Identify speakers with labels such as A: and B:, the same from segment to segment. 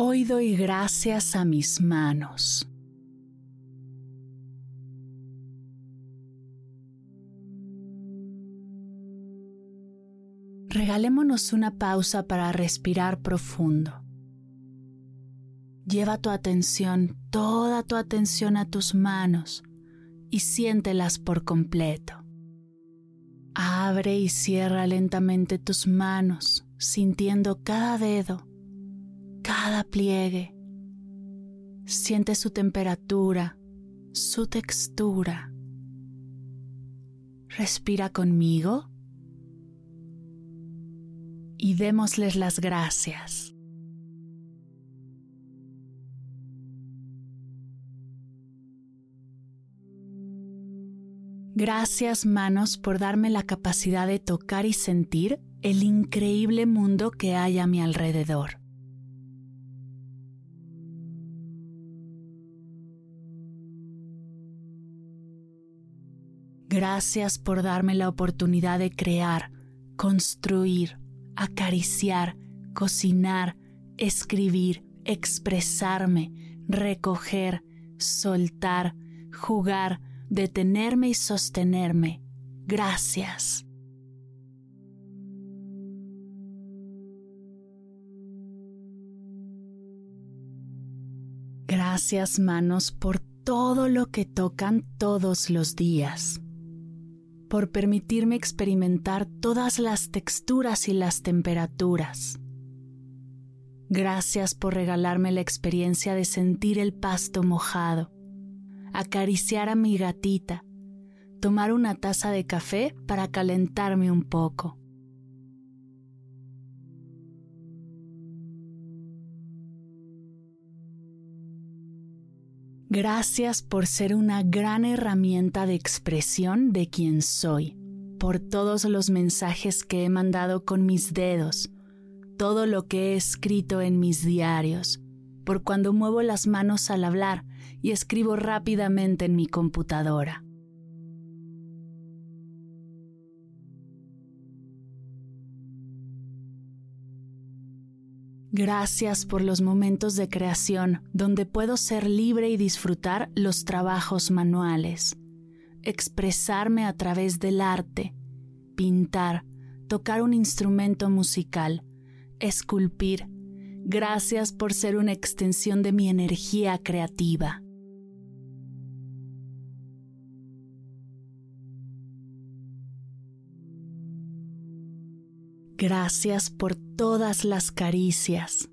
A: Hoy doy gracias a mis manos. Regalémonos una pausa para respirar profundo. Lleva tu atención, toda tu atención a tus manos y siéntelas por completo. Abre y cierra lentamente tus manos, sintiendo cada dedo cada pliegue. Siente su temperatura, su textura. Respira conmigo y démosles las gracias. Gracias manos por darme la capacidad de tocar y sentir el increíble mundo que hay a mi alrededor. Gracias por darme la oportunidad de crear, construir, acariciar, cocinar, escribir, expresarme, recoger, soltar, jugar, detenerme y sostenerme. Gracias. Gracias manos por todo lo que tocan todos los días por permitirme experimentar todas las texturas y las temperaturas. Gracias por regalarme la experiencia de sentir el pasto mojado, acariciar a mi gatita, tomar una taza de café para calentarme un poco. Gracias por ser una gran herramienta de expresión de quien soy, por todos los mensajes que he mandado con mis dedos, todo lo que he escrito en mis diarios, por cuando muevo las manos al hablar y escribo rápidamente en mi computadora. Gracias por los momentos de creación donde puedo ser libre y disfrutar los trabajos manuales, expresarme a través del arte, pintar, tocar un instrumento musical, esculpir. Gracias por ser una extensión de mi energía creativa. Gracias por todas las caricias,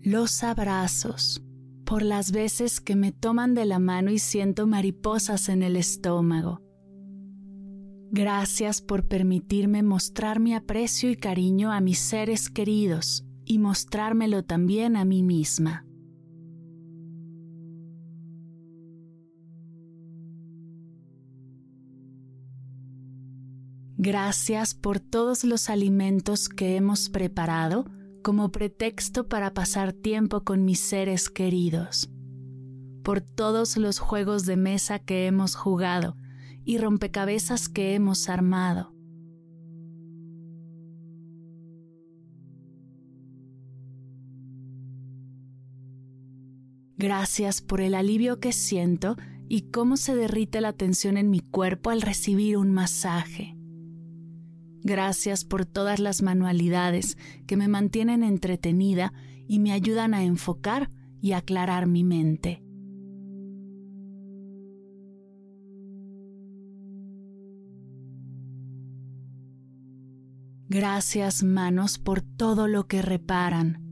A: los abrazos, por las veces que me toman de la mano y siento mariposas en el estómago. Gracias por permitirme mostrar mi aprecio y cariño a mis seres queridos y mostrármelo también a mí misma. Gracias por todos los alimentos que hemos preparado como pretexto para pasar tiempo con mis seres queridos, por todos los juegos de mesa que hemos jugado y rompecabezas que hemos armado. Gracias por el alivio que siento y cómo se derrite la tensión en mi cuerpo al recibir un masaje. Gracias por todas las manualidades que me mantienen entretenida y me ayudan a enfocar y aclarar mi mente. Gracias manos por todo lo que reparan,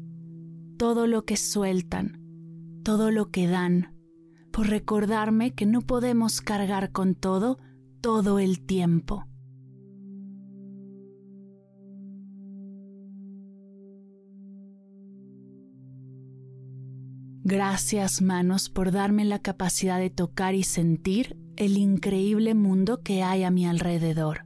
A: todo lo que sueltan, todo lo que dan, por recordarme que no podemos cargar con todo todo el tiempo. Gracias manos por darme la capacidad de tocar y sentir el increíble mundo que hay a mi alrededor.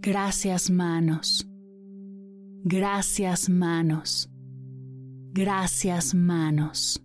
A: Gracias manos. Gracias manos. Gracias manos.